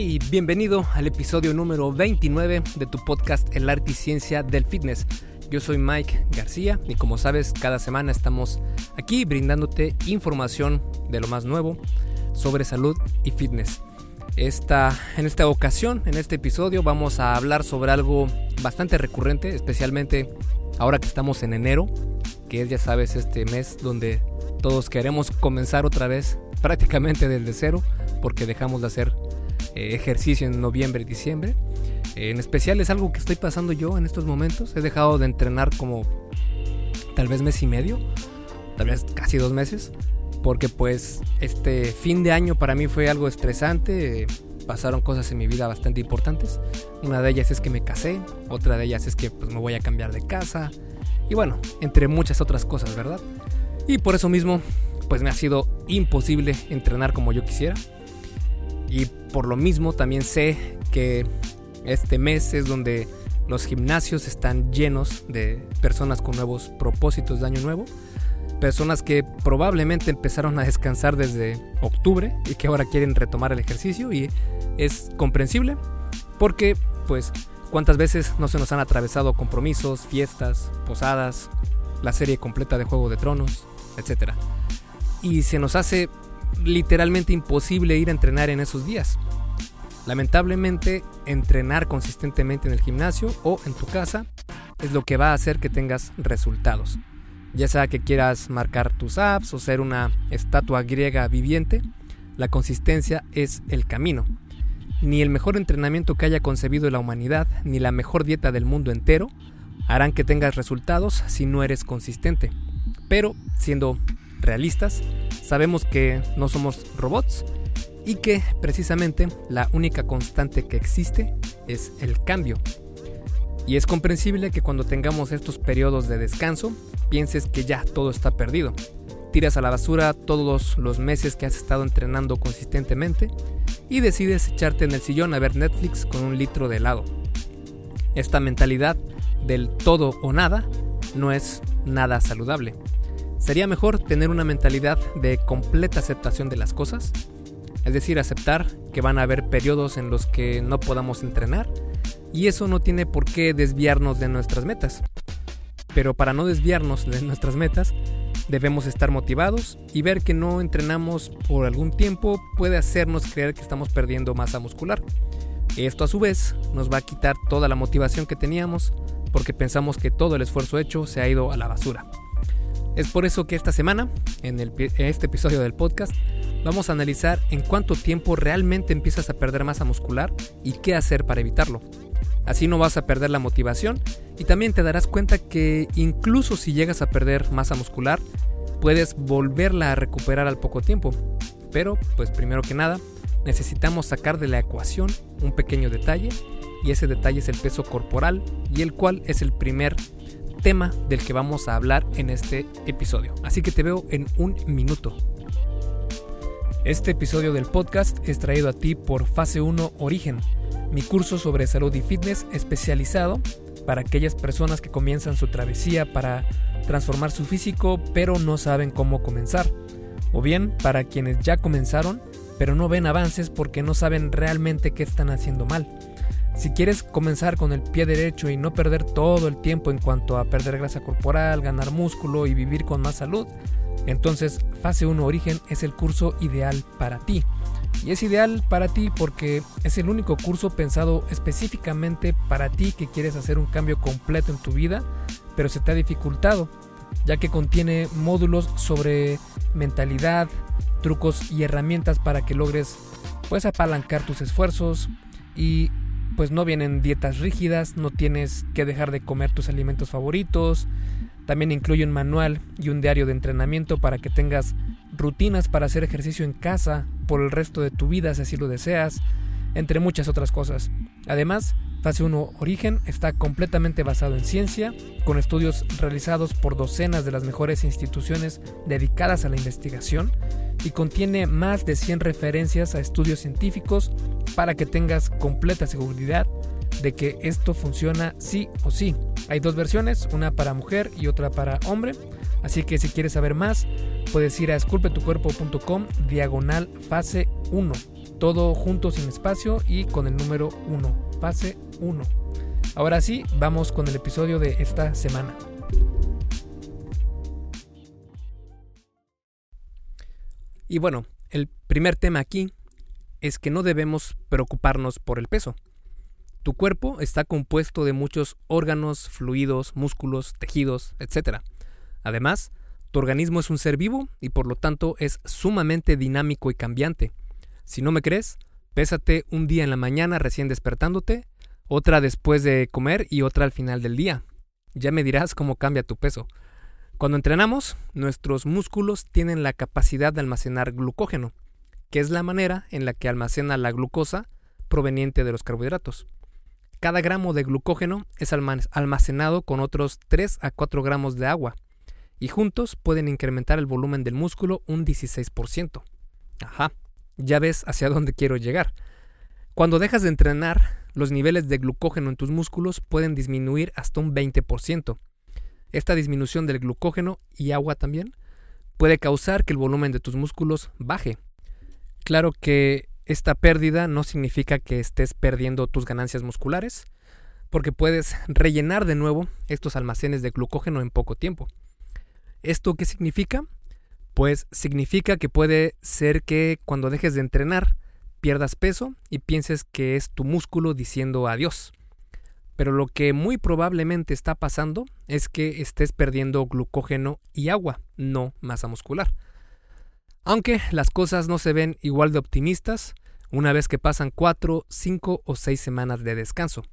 Hey, bienvenido al episodio número 29 de tu podcast El arte y ciencia del fitness. Yo soy Mike García y como sabes, cada semana estamos aquí brindándote información de lo más nuevo sobre salud y fitness. Esta, en esta ocasión, en este episodio, vamos a hablar sobre algo bastante recurrente, especialmente ahora que estamos en enero, que es, ya sabes, este mes donde todos queremos comenzar otra vez prácticamente desde cero, porque dejamos de hacer eh, ejercicio en noviembre y diciembre. en especial es algo que estoy pasando yo en estos momentos. He dejado de entrenar como tal vez mes y medio, tal vez casi dos meses, porque pues este fin de año para mí fue algo estresante. pasaron cosas en mi vida bastante importantes. Una de ellas es que me casé, otra de ellas es que pues, me voy a cambiar de casa. Y bueno, entre muchas otras cosas, ¿verdad? Y por eso mismo, pues me ha sido imposible entrenar como yo quisiera. Y por lo mismo también sé que este mes es donde los gimnasios están llenos de personas con nuevos propósitos de año nuevo. Personas que probablemente empezaron a descansar desde octubre y que ahora quieren retomar el ejercicio y es comprensible porque pues cuántas veces no se nos han atravesado compromisos, fiestas, posadas, la serie completa de Juego de Tronos, etc. Y se nos hace literalmente imposible ir a entrenar en esos días. Lamentablemente, entrenar consistentemente en el gimnasio o en tu casa es lo que va a hacer que tengas resultados. Ya sea que quieras marcar tus apps o ser una estatua griega viviente, la consistencia es el camino. Ni el mejor entrenamiento que haya concebido la humanidad, ni la mejor dieta del mundo entero, harán que tengas resultados si no eres consistente. Pero, siendo realistas, sabemos que no somos robots y que precisamente la única constante que existe es el cambio. Y es comprensible que cuando tengamos estos periodos de descanso, pienses que ya todo está perdido. Tiras a la basura todos los meses que has estado entrenando consistentemente y decides echarte en el sillón a ver Netflix con un litro de helado. Esta mentalidad del todo o nada no es nada saludable. Sería mejor tener una mentalidad de completa aceptación de las cosas, es decir, aceptar que van a haber periodos en los que no podamos entrenar y eso no tiene por qué desviarnos de nuestras metas. Pero para no desviarnos de nuestras metas, debemos estar motivados y ver que no entrenamos por algún tiempo puede hacernos creer que estamos perdiendo masa muscular. Esto a su vez nos va a quitar toda la motivación que teníamos porque pensamos que todo el esfuerzo hecho se ha ido a la basura. Es por eso que esta semana, en, este episodio del podcast, vamos a analizar en cuánto tiempo realmente empiezas a perder masa muscular y qué hacer para evitarlo. Así no vas a perder la motivación y también te darás cuenta que incluso si llegas a perder masa muscular, puedes volverla a recuperar al poco tiempo. Pero, pues primero que nada, necesitamos sacar de la ecuación un pequeño detalle y ese detalle es el peso corporal y el cual es el primer tema del que vamos a hablar en este episodio. Así que te veo en un minuto. Este episodio del podcast es traído a ti por Fase 1 Origen, mi curso sobre salud y fitness especializado para aquellas personas que comienzan su travesía para transformar su físico pero no saben cómo comenzar. O bien para quienes ya comenzaron pero no ven avances porque no saben realmente qué están haciendo mal. Si quieres comenzar con el pie derecho y no perder todo el tiempo en cuanto a perder grasa corporal, ganar músculo y vivir con más salud, entonces Fase 1 Origen es el curso ideal para ti. Y es ideal para ti porque es el único curso pensado específicamente para ti que quieres hacer un cambio completo en tu vida, pero se te ha dificultado, ya que contiene módulos sobre mentalidad, trucos y herramientas para que logres pues apalancar tus esfuerzos y pues no vienen dietas rígidas, no tienes que dejar de comer tus alimentos favoritos. También incluye un manual y un diario de entrenamiento para que tengas rutinas para hacer ejercicio en casa por el resto de tu vida si así lo deseas, entre muchas otras cosas. Además, Fase 1 Origen está completamente basado en ciencia, con estudios realizados por docenas de las mejores instituciones dedicadas a la investigación y contiene más de 100 referencias a estudios científicos para que tengas completa seguridad de que esto funciona sí o sí. Hay dos versiones, una para mujer y otra para hombre, así que si quieres saber más, puedes ir a esculpetucuerpo.com diagonal fase 1 Todo junto sin espacio y con el número 1. Fase 1. Ahora sí, vamos con el episodio de esta semana. Y bueno, el primer tema aquí es que no debemos preocuparnos por el peso. Tu cuerpo está compuesto de muchos órganos, fluidos, músculos, tejidos, etc. Además, tu organismo es un ser vivo y por lo tanto es sumamente dinámico y cambiante. Si no me crees, pésate un día en la mañana recién despertándote, otra después de comer y otra al final del día. Ya me dirás cómo cambia tu peso. Cuando entrenamos, nuestros músculos tienen la capacidad de almacenar glucógeno, que es la manera en la que almacena la glucosa proveniente de los carbohidratos. Cada gramo de glucógeno es almacenado con otros 3 a 4 gramos de agua, y juntos pueden incrementar el volumen del músculo un 16%. Ajá, ya ves hacia dónde quiero llegar. Cuando dejas de entrenar, los niveles de glucógeno en tus músculos pueden disminuir hasta un 20%. Esta disminución del glucógeno y agua también puede causar que el volumen de tus músculos baje. Claro que esta pérdida no significa que estés perdiendo tus ganancias musculares, porque puedes rellenar de nuevo estos almacenes de glucógeno en poco tiempo. ¿Esto qué significa? Pues significa que puede ser que cuando dejes de entrenar pierdas peso y pienses que es tu músculo diciendo adiós. Pero lo que muy probablemente está pasando es que estés perdiendo glucógeno y agua, no masa muscular. Aunque las cosas no se ven igual de optimistas una vez que pasan 4, 5 o 6 semanas de descanso.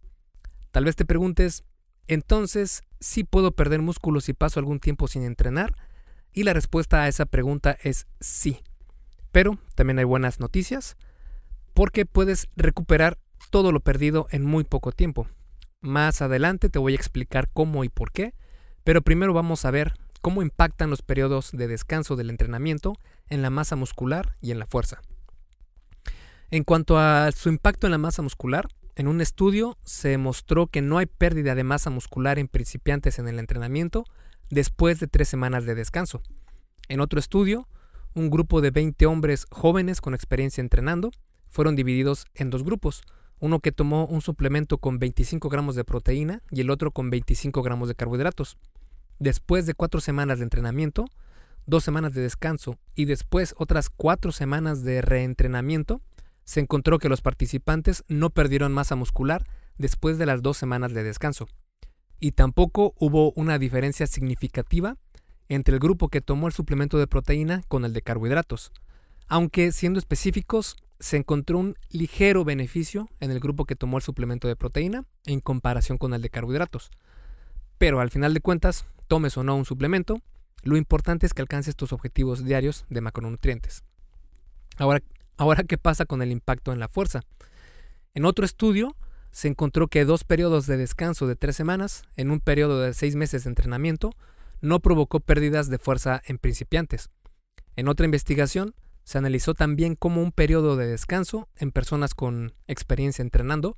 Tal vez te preguntes, entonces, ¿sí puedo perder músculos si paso algún tiempo sin entrenar? Y la respuesta a esa pregunta es sí. Pero también hay buenas noticias, porque puedes recuperar todo lo perdido en muy poco tiempo. Más adelante te voy a explicar cómo y por qué, pero primero vamos a ver cómo impactan los periodos de descanso del entrenamiento en la masa muscular y en la fuerza. En cuanto a su impacto en la masa muscular, en un estudio se mostró que no hay pérdida de masa muscular en principiantes en el entrenamiento después de tres semanas de descanso. En otro estudio, un grupo de 20 hombres jóvenes con experiencia entrenando fueron divididos en dos grupos, uno que tomó un suplemento con 25 gramos de proteína y el otro con 25 gramos de carbohidratos. Después de cuatro semanas de entrenamiento, dos semanas de descanso y después otras cuatro semanas de reentrenamiento, se encontró que los participantes no perdieron masa muscular después de las dos semanas de descanso. Y tampoco hubo una diferencia significativa entre el grupo que tomó el suplemento de proteína con el de carbohidratos. Aunque, siendo específicos, se encontró un ligero beneficio en el grupo que tomó el suplemento de proteína en comparación con el de carbohidratos. Pero al final de cuentas, tomes o no un suplemento, lo importante es que alcances tus objetivos diarios de macronutrientes. Ahora, Ahora, ¿qué pasa con el impacto en la fuerza? En otro estudio, se encontró que dos periodos de descanso de tres semanas, en un periodo de seis meses de entrenamiento, no provocó pérdidas de fuerza en principiantes. En otra investigación, se analizó también cómo un periodo de descanso en personas con experiencia entrenando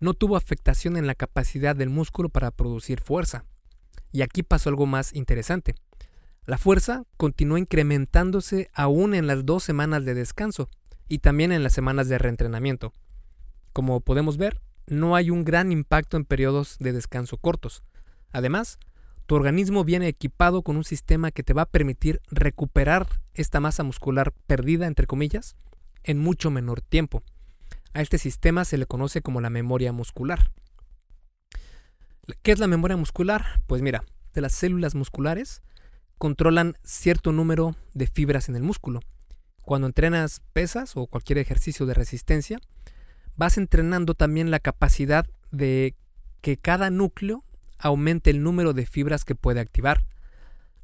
no tuvo afectación en la capacidad del músculo para producir fuerza. Y aquí pasó algo más interesante. La fuerza continuó incrementándose aún en las dos semanas de descanso, y también en las semanas de reentrenamiento. Como podemos ver, no hay un gran impacto en periodos de descanso cortos. Además, tu organismo viene equipado con un sistema que te va a permitir recuperar esta masa muscular perdida, entre comillas, en mucho menor tiempo. A este sistema se le conoce como la memoria muscular. ¿Qué es la memoria muscular? Pues mira, de las células musculares controlan cierto número de fibras en el músculo cuando entrenas pesas o cualquier ejercicio de resistencia, vas entrenando también la capacidad de que cada núcleo aumente el número de fibras que puede activar.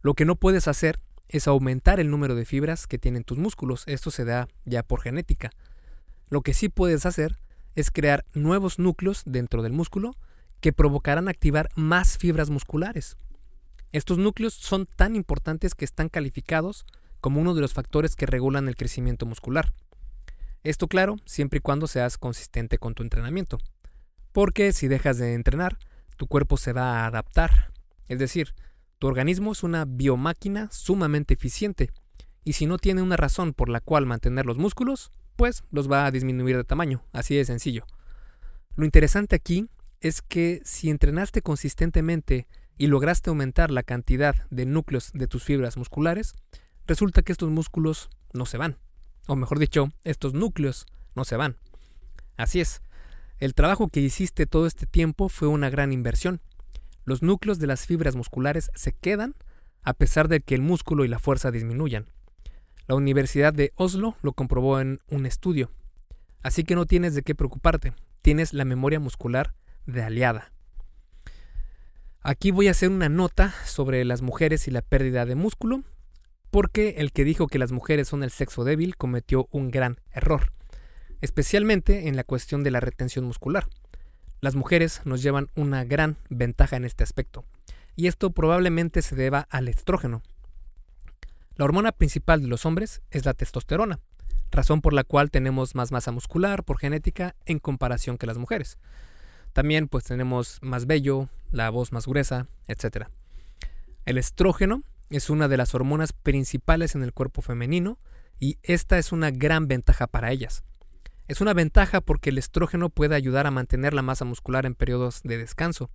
Lo que no puedes hacer es aumentar el número de fibras que tienen tus músculos. Esto se da ya por genética. Lo que sí puedes hacer es crear nuevos núcleos dentro del músculo que provocarán activar más fibras musculares. Estos núcleos son tan importantes que están calificados como uno de los factores que regulan el crecimiento muscular. Esto claro, siempre y cuando seas consistente con tu entrenamiento. Porque si dejas de entrenar, tu cuerpo se va a adaptar. Es decir, tu organismo es una biomáquina sumamente eficiente, y si no tiene una razón por la cual mantener los músculos, pues los va a disminuir de tamaño, así de sencillo. Lo interesante aquí es que si entrenaste consistentemente y lograste aumentar la cantidad de núcleos de tus fibras musculares, resulta que estos músculos no se van. O mejor dicho, estos núcleos no se van. Así es, el trabajo que hiciste todo este tiempo fue una gran inversión. Los núcleos de las fibras musculares se quedan a pesar de que el músculo y la fuerza disminuyan. La Universidad de Oslo lo comprobó en un estudio. Así que no tienes de qué preocuparte, tienes la memoria muscular de aliada. Aquí voy a hacer una nota sobre las mujeres y la pérdida de músculo, porque el que dijo que las mujeres son el sexo débil cometió un gran error, especialmente en la cuestión de la retención muscular. Las mujeres nos llevan una gran ventaja en este aspecto, y esto probablemente se deba al estrógeno. La hormona principal de los hombres es la testosterona, razón por la cual tenemos más masa muscular por genética en comparación que las mujeres. También pues tenemos más vello, la voz más gruesa, etc. El estrógeno es una de las hormonas principales en el cuerpo femenino y esta es una gran ventaja para ellas. Es una ventaja porque el estrógeno puede ayudar a mantener la masa muscular en periodos de descanso,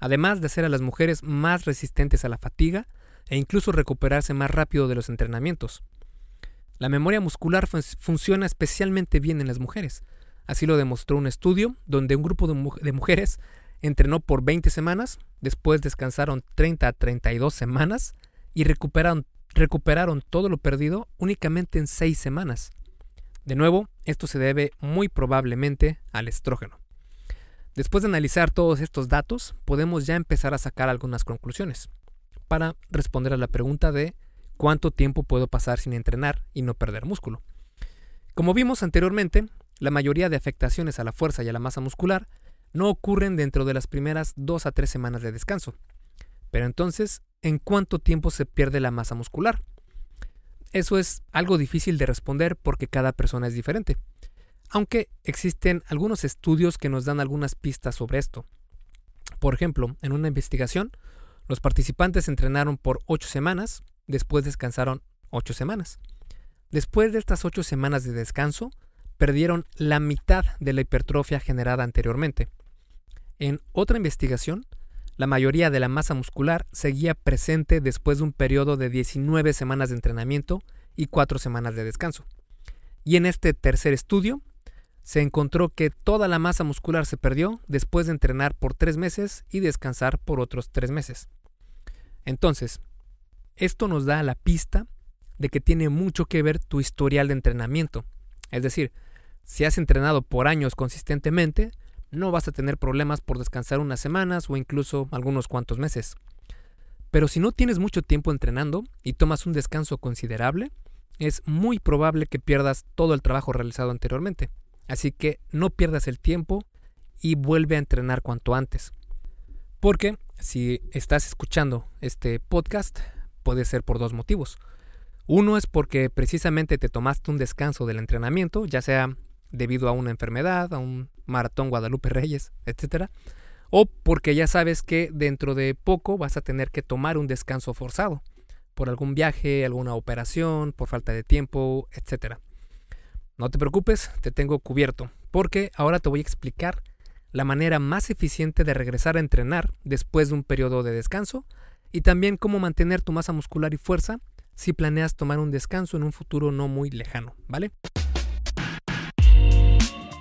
además de hacer a las mujeres más resistentes a la fatiga e incluso recuperarse más rápido de los entrenamientos. La memoria muscular funciona especialmente bien en las mujeres, Así lo demostró un estudio donde un grupo de, mujeres entrenó por 20 semanas, después descansaron 30 a 32 semanas y recuperaron, recuperaron todo lo perdido únicamente en 6 semanas. De nuevo, esto se debe muy probablemente al estrógeno. Después de analizar todos estos datos, podemos ya empezar a sacar algunas conclusiones para responder a la pregunta de cuánto tiempo puedo pasar sin entrenar y no perder músculo. Como vimos anteriormente, la mayoría de afectaciones a la fuerza y a la masa muscular no ocurren dentro de las primeras dos a tres semanas de descanso. Pero entonces, ¿en cuánto tiempo se pierde la masa muscular? Eso es algo difícil de responder porque cada persona es diferente. Aunque existen algunos estudios que nos dan algunas pistas sobre esto. Por ejemplo, en una investigación, los participantes entrenaron por ocho semanas, después descansaron ocho semanas. Después de estas ocho semanas de descanso, perdieron la mitad de la hipertrofia generada anteriormente. En otra investigación, la mayoría de la masa muscular seguía presente después de un periodo de 19 semanas de entrenamiento y 4 semanas de descanso. Y en este tercer estudio, se encontró que toda la masa muscular se perdió después de entrenar por 3 meses y descansar por otros 3 meses. Entonces, esto nos da la pista de que tiene mucho que ver tu historial de entrenamiento. Es decir, si has entrenado por años consistentemente, no vas a tener problemas por descansar unas semanas o incluso algunos cuantos meses. Pero si no tienes mucho tiempo entrenando y tomas un descanso considerable, es muy probable que pierdas todo el trabajo realizado anteriormente. Así que no pierdas el tiempo y vuelve a entrenar cuanto antes. Porque si estás escuchando este podcast, puede ser por dos motivos. Uno es porque precisamente te tomaste un descanso del entrenamiento, ya sea debido a una enfermedad, a un maratón Guadalupe Reyes, etc. O porque ya sabes que dentro de poco vas a tener que tomar un descanso forzado por algún viaje, alguna operación, por falta de tiempo, etc. No te preocupes, te tengo cubierto, porque ahora te voy a explicar la manera más eficiente de regresar a entrenar después de un periodo de descanso y también cómo mantener tu masa muscular y fuerza si planeas tomar un descanso en un futuro no muy lejano, ¿vale?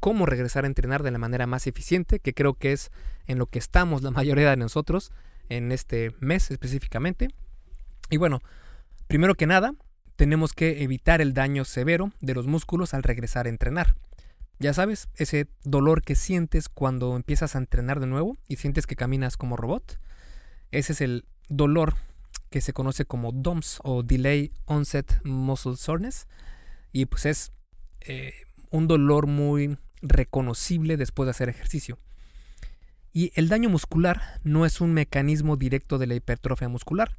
cómo regresar a entrenar de la manera más eficiente, que creo que es en lo que estamos la mayoría de nosotros en este mes específicamente. Y bueno, primero que nada, tenemos que evitar el daño severo de los músculos al regresar a entrenar. Ya sabes, ese dolor que sientes cuando empiezas a entrenar de nuevo y sientes que caminas como robot. Ese es el dolor que se conoce como DOMS o Delay Onset Muscle Soreness. Y pues es eh, un dolor muy reconocible después de hacer ejercicio. Y el daño muscular no es un mecanismo directo de la hipertrofia muscular,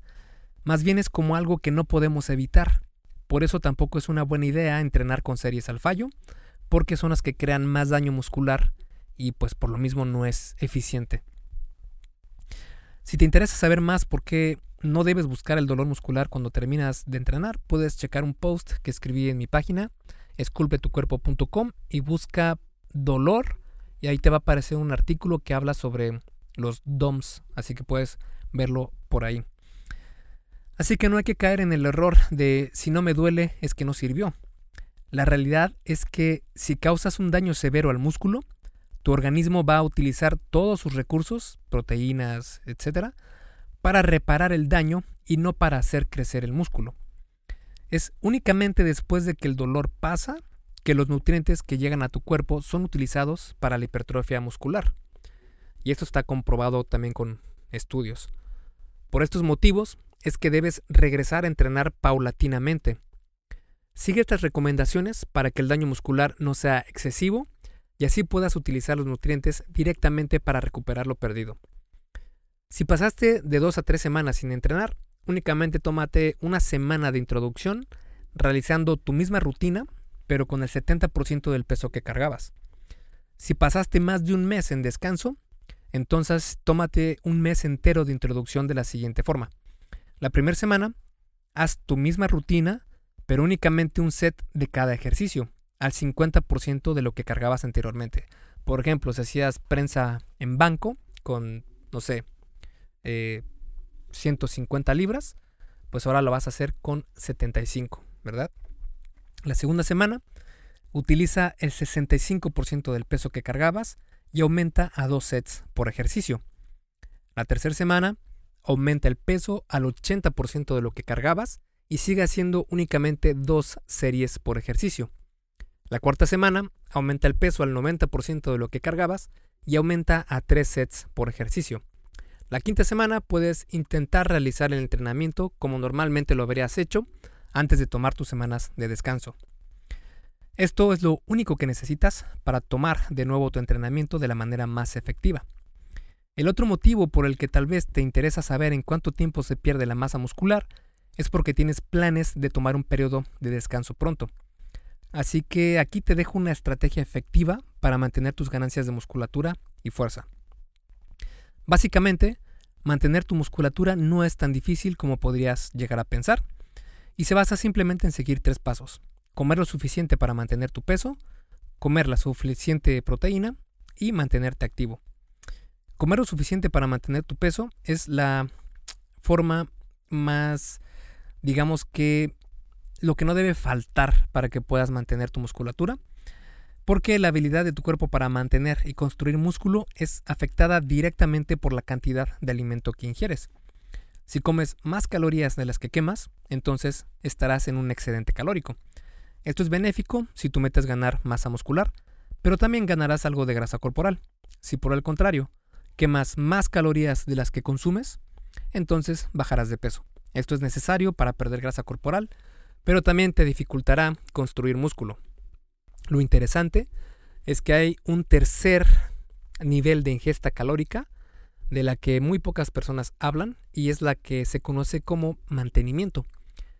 más bien es como algo que no podemos evitar. Por eso tampoco es una buena idea entrenar con series al fallo, porque son las que crean más daño muscular y pues por lo mismo no es eficiente. Si te interesa saber más por qué no debes buscar el dolor muscular cuando terminas de entrenar, puedes checar un post que escribí en mi página, esculpetucuerpo.com y busca dolor y ahí te va a aparecer un artículo que habla sobre los DOMS, así que puedes verlo por ahí. Así que no hay que caer en el error de si no me duele es que no sirvió. La realidad es que si causas un daño severo al músculo, tu organismo va a utilizar todos sus recursos, proteínas, etc., para reparar el daño y no para hacer crecer el músculo. Es únicamente después de que el dolor pasa que los nutrientes que llegan a tu cuerpo son utilizados para la hipertrofia muscular. Y esto está comprobado también con estudios. Por estos motivos es que debes regresar a entrenar paulatinamente, Sigue estas recomendaciones para que el daño muscular no sea excesivo y así puedas utilizar los nutrientes directamente para recuperar lo perdido. Si pasaste de dos a tres semanas sin entrenar, únicamente tómate una semana de introducción realizando tu misma rutina, pero con el 70% del peso que cargabas. Si pasaste más de un mes en descanso, entonces tómate un mes entero de introducción de la siguiente forma. La primera semana, haz tu misma rutina pero únicamente un set de cada ejercicio, al 50% de lo que cargabas anteriormente. Por ejemplo, si hacías prensa en banco con, no sé, 150 eh, libras, pues ahora lo vas a hacer con 75, ¿verdad? La segunda semana utiliza el 65% del peso que cargabas y aumenta a dos sets por ejercicio. La tercera semana aumenta el peso al 80% de lo que cargabas y sigue haciendo únicamente dos series por ejercicio. La cuarta semana aumenta el peso al 90% de lo que cargabas y aumenta a tres sets por ejercicio. La quinta semana puedes intentar realizar el entrenamiento como normalmente lo habrías hecho antes de tomar tus semanas de descanso. Esto es lo único que necesitas para tomar de nuevo tu entrenamiento de la manera más efectiva. El otro motivo por el que tal vez te interesa saber en cuánto tiempo se pierde la masa muscular es porque tienes planes de tomar un periodo de descanso pronto. Así que aquí te dejo una estrategia efectiva para mantener tus ganancias de musculatura y fuerza. Básicamente, mantener tu musculatura no es tan difícil como podrías llegar a pensar, y se basa simplemente en seguir tres pasos. Comer lo suficiente para mantener tu peso, comer la suficiente proteína y mantenerte activo. Comer lo suficiente para mantener tu peso es la forma más digamos que lo que no debe faltar para que puedas mantener tu musculatura, porque la habilidad de tu cuerpo para mantener y construir músculo es afectada directamente por la cantidad de alimento que ingieres. Si comes más calorías de las que quemas, entonces estarás en un excedente calórico. Esto es benéfico si tú metes ganar masa muscular, pero también ganarás algo de grasa corporal. Si por el contrario, quemas más calorías de las que consumes, entonces bajarás de peso. Esto es necesario para perder grasa corporal, pero también te dificultará construir músculo. Lo interesante es que hay un tercer nivel de ingesta calórica de la que muy pocas personas hablan y es la que se conoce como mantenimiento.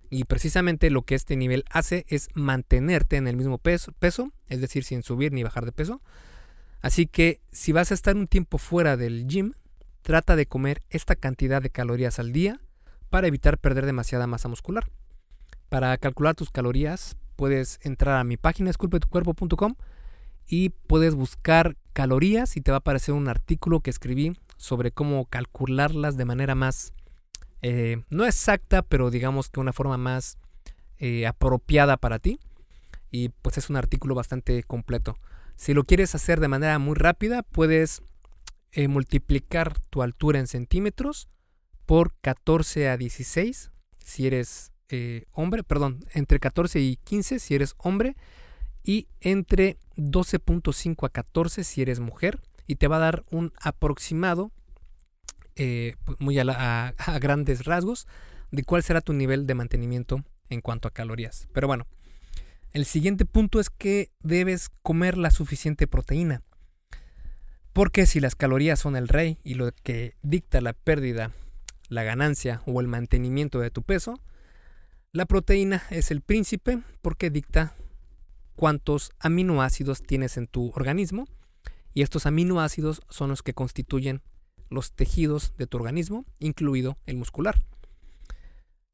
Y precisamente lo que este nivel hace es mantenerte en el mismo peso, peso, es decir, sin subir ni bajar de peso. Así que si vas a estar un tiempo fuera del gym, trata de comer esta cantidad de calorías al día para evitar perder demasiada masa muscular. Para calcular tus calorías, puedes entrar a mi página esculpetucuerpo.com y puedes buscar calorías y te va a aparecer un artículo que escribí sobre cómo calcularlas de manera más, eh, no exacta, pero digamos que una forma más eh, apropiada para ti. Y pues es un artículo bastante completo. Si lo quieres hacer de manera muy rápida, puedes eh, multiplicar tu altura en centímetros por 14 a 16 si eres hombre, perdón, entre 14 y 15 si eres hombre y entre 12.5 a 14 si eres mujer y te va a dar un aproximado eh, pues, muy a, grandes rasgos de cuál será tu nivel de mantenimiento en cuanto a calorías. Pero bueno, el siguiente punto es que debes comer la suficiente proteína. Porque si las calorías son el rey y lo que dicta la pérdida, la ganancia o el mantenimiento de tu peso, la proteína es el príncipe porque dicta cuántos aminoácidos tienes en tu organismo y estos aminoácidos son los que constituyen los tejidos de tu organismo, incluido el muscular.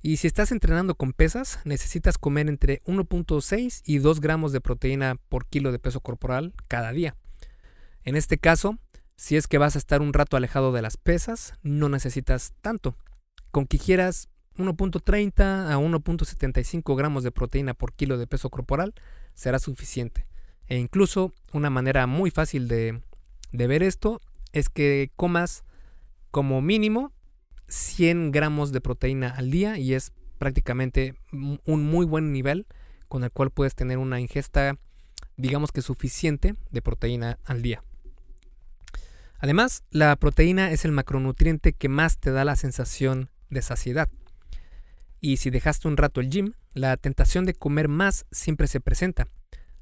Y si estás entrenando con pesas, necesitas comer entre 1.6 y 2 gramos de proteína por kilo de peso corporal cada día. En este caso, si es que vas a estar un rato alejado de las pesas, no necesitas tanto. Con que quieras 1.30 a 1.75 gramos de proteína por kilo de peso corporal será suficiente. E incluso una manera muy fácil de, ver esto es que comas como mínimo 100 gramos de proteína al día y es prácticamente un muy buen nivel con el cual puedes tener una ingesta digamos que suficiente de proteína al día. Además, la proteína es el macronutriente que más te da la sensación de saciedad. Y si dejaste un rato el gym, la tentación de comer más siempre se presenta.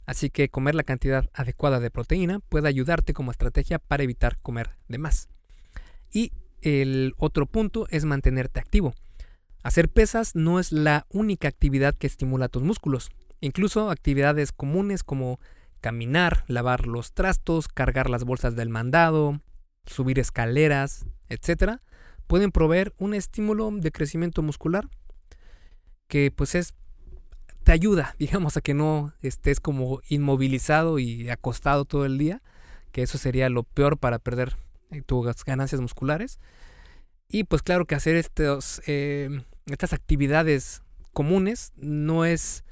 Así que comer la cantidad adecuada de proteína puede ayudarte como estrategia para evitar comer de más. Y el otro punto es mantenerte activo. Hacer pesas no es la única actividad que estimula tus músculos. Incluso actividades comunes como caminar, lavar los trastos, cargar las bolsas del mandado, subir escaleras, etc., pueden proveer un estímulo de crecimiento muscular que pues es te ayuda, digamos, a que no estés como inmovilizado y acostado todo el día, que eso sería lo peor para perder eh, tus ganancias musculares. Y pues claro que hacer eh, estas actividades comunes no es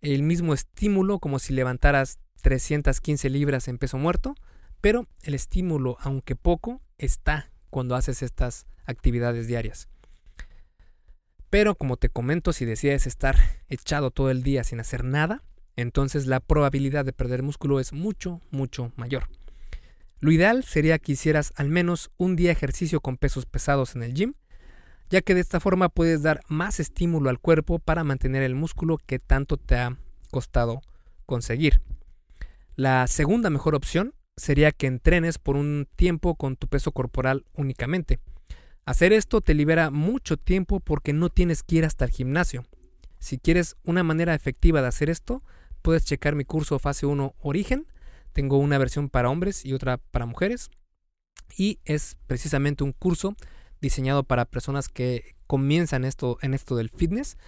el mismo estímulo como si levantaras 315 libras en peso muerto, pero el estímulo, aunque poco, está cuando haces estas actividades diarias. Pero como te comento, si decides estar echado todo el día sin hacer nada, entonces la probabilidad de perder músculo es mucho, mucho mayor. Lo ideal sería que hicieras al menos un día ejercicio con pesos pesados en el gym, ya que de esta forma puedes dar más estímulo al cuerpo para mantener el músculo que tanto te ha costado conseguir. La segunda mejor opción sería que entrenes por un tiempo con tu peso corporal únicamente. Hacer esto te libera mucho tiempo porque no tienes que ir hasta el gimnasio. Si quieres una manera efectiva de hacer esto, puedes checar mi curso Fase 1 Origen, tengo una versión para hombres y otra para mujeres. Y es precisamente un curso diseñado para personas que comienzan esto, en esto del fitness.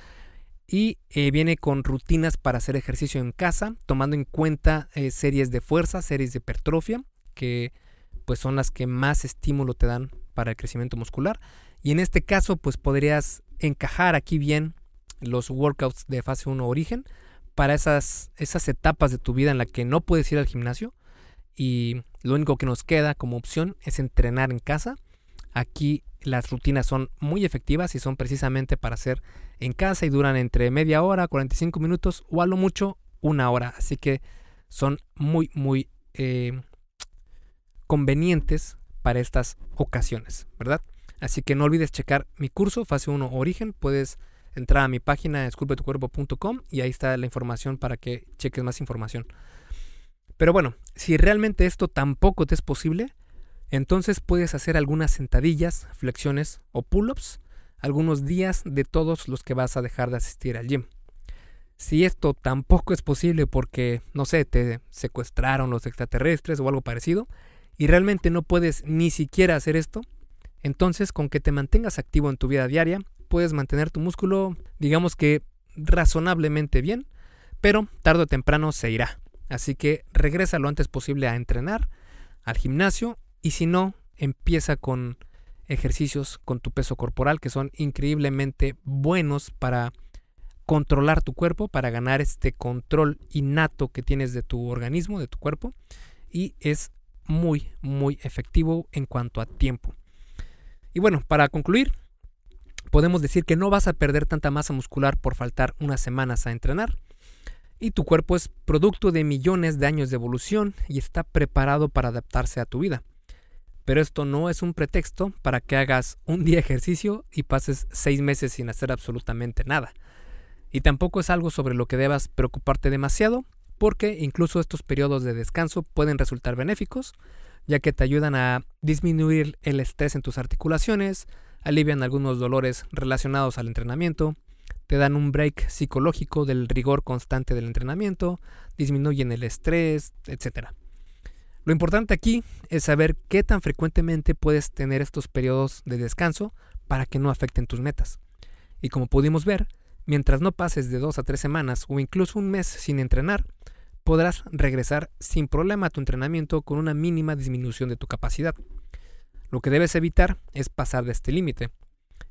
Y eh, viene con rutinas para hacer ejercicio en casa, tomando en cuenta eh, series de fuerza, series de hipertrofia, que pues son las que más estímulo te dan para el crecimiento muscular. Y en este caso, pues podrías encajar aquí bien los workouts de fase 1 origen para esas, esas etapas de tu vida en la que no puedes ir al gimnasio y lo único que nos queda como opción es entrenar en casa. Aquí las rutinas son muy efectivas y son precisamente para hacer en casa y duran entre media hora, 45 minutos o a lo mucho una hora. Así que son muy, muy eh, convenientes para estas ocasiones, ¿verdad? Así que no olvides checar mi curso, fase 1 origen. Puedes entrar a mi página esculpetucuerpo.com y ahí está la información para que cheques más información. Pero bueno, si realmente esto tampoco te es posible, entonces puedes hacer algunas sentadillas, flexiones o pull-ups algunos días de todos los que vas a dejar de asistir al gym. Si esto tampoco es posible porque, no sé, te secuestraron los extraterrestres o algo parecido, y realmente no puedes ni siquiera hacer esto, entonces con que te mantengas activo en tu vida diaria, puedes mantener tu músculo, digamos que razonablemente bien, pero tarde o temprano se irá. Así que regresa lo antes posible a entrenar, al gimnasio, y si no, empieza con ejercicios con tu peso corporal que son increíblemente buenos para controlar tu cuerpo, para ganar este control innato que tienes de tu organismo, de tu cuerpo, y es muy, muy efectivo en cuanto a tiempo. Y bueno, para concluir, podemos decir que no vas a perder tanta masa muscular por faltar unas semanas a entrenar. Y tu cuerpo es producto de millones de años de evolución y está preparado para adaptarse a tu vida. Pero esto no es un pretexto para que hagas un día ejercicio y pases seis meses sin hacer absolutamente nada. Y tampoco es algo sobre lo que debas preocuparte demasiado, porque incluso estos periodos de descanso pueden resultar benéficos, ya que te ayudan a disminuir el estrés en tus articulaciones, alivian algunos dolores relacionados al entrenamiento, te dan un break psicológico del rigor constante del entrenamiento, disminuyen el estrés, etc. Lo importante aquí es saber qué tan frecuentemente puedes tener estos periodos de descanso para que no afecten tus metas. Y como pudimos ver, mientras no pases de dos a tres semanas o incluso un mes sin entrenar, podrás regresar sin problema a tu entrenamiento con una mínima disminución de tu capacidad. Lo que debes evitar es pasar de este límite.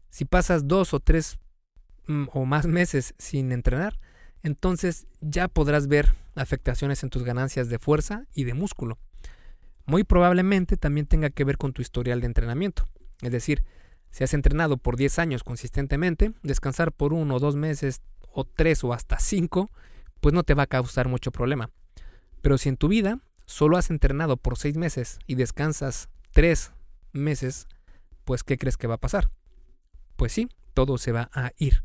Si pasas dos o tres mm, o más meses sin entrenar, entonces ya podrás ver afectaciones en tus ganancias de fuerza y de músculo. Muy probablemente también tenga que ver con tu historial de entrenamiento. Es decir, si has entrenado por 10 años consistentemente, descansar por uno o dos meses o tres o hasta cinco, pues no te va a causar mucho problema. Pero si en tu vida solo has entrenado por seis meses y descansas tres meses, pues ¿qué crees que va a pasar? Pues sí, todo se va a ir.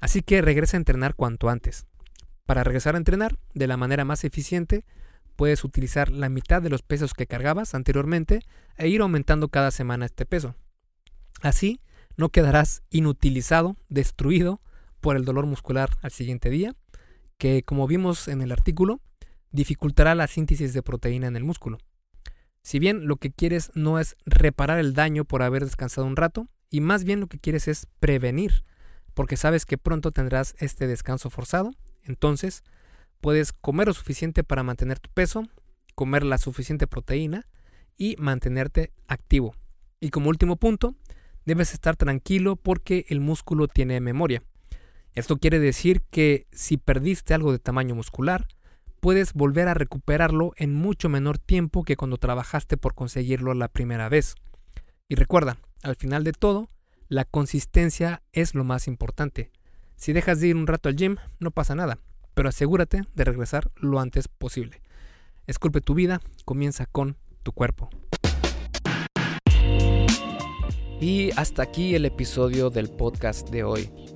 Así que regresa a entrenar cuanto antes. Para regresar a entrenar de la manera más eficiente, puedes utilizar la mitad de los pesos que cargabas anteriormente e ir aumentando cada semana este peso. Así no quedarás inutilizado, destruido por el dolor muscular al siguiente día, que como vimos en el artículo, dificultará la síntesis de proteína en el músculo. Si bien lo que quieres no es reparar el daño por haber descansado un rato, y más bien lo que quieres es prevenir, porque sabes que pronto tendrás este descanso forzado, entonces puedes comer lo suficiente para mantener tu peso, comer la suficiente proteína y mantenerte activo. Y como último punto, debes estar tranquilo porque el músculo tiene memoria. Esto quiere decir que si perdiste algo de tamaño muscular, puedes volver a recuperarlo en mucho menor tiempo que cuando trabajaste por conseguirlo la primera vez. Y recuerda, al final de todo, la consistencia es lo más importante. Si dejas de ir un rato al gym, no pasa nada, pero asegúrate de regresar lo antes posible. Esculpe tu vida, comienza con tu cuerpo. Y hasta aquí el episodio del podcast de hoy.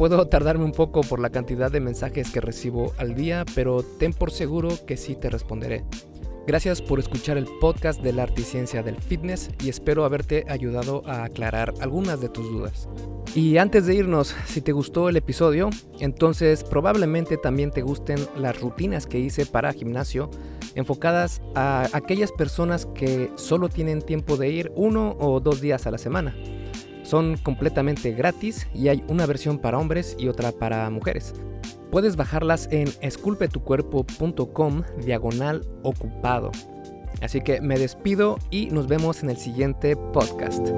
Puedo tardarme un poco por la cantidad de mensajes que recibo al día, pero ten por seguro que sí te responderé. Gracias por escuchar el podcast de la arte y ciencia del fitness y espero haberte ayudado a aclarar algunas de tus dudas. Y antes de irnos, si te gustó el episodio, entonces probablemente también te gusten las rutinas que hice para gimnasio enfocadas a aquellas personas que solo tienen tiempo de ir uno o dos días a la semana. Son completamente gratis y hay una versión para hombres y otra para mujeres. Puedes bajarlas en esculpetucuerpo.com diagonal ocupado. Así que me despido y nos vemos en el siguiente podcast.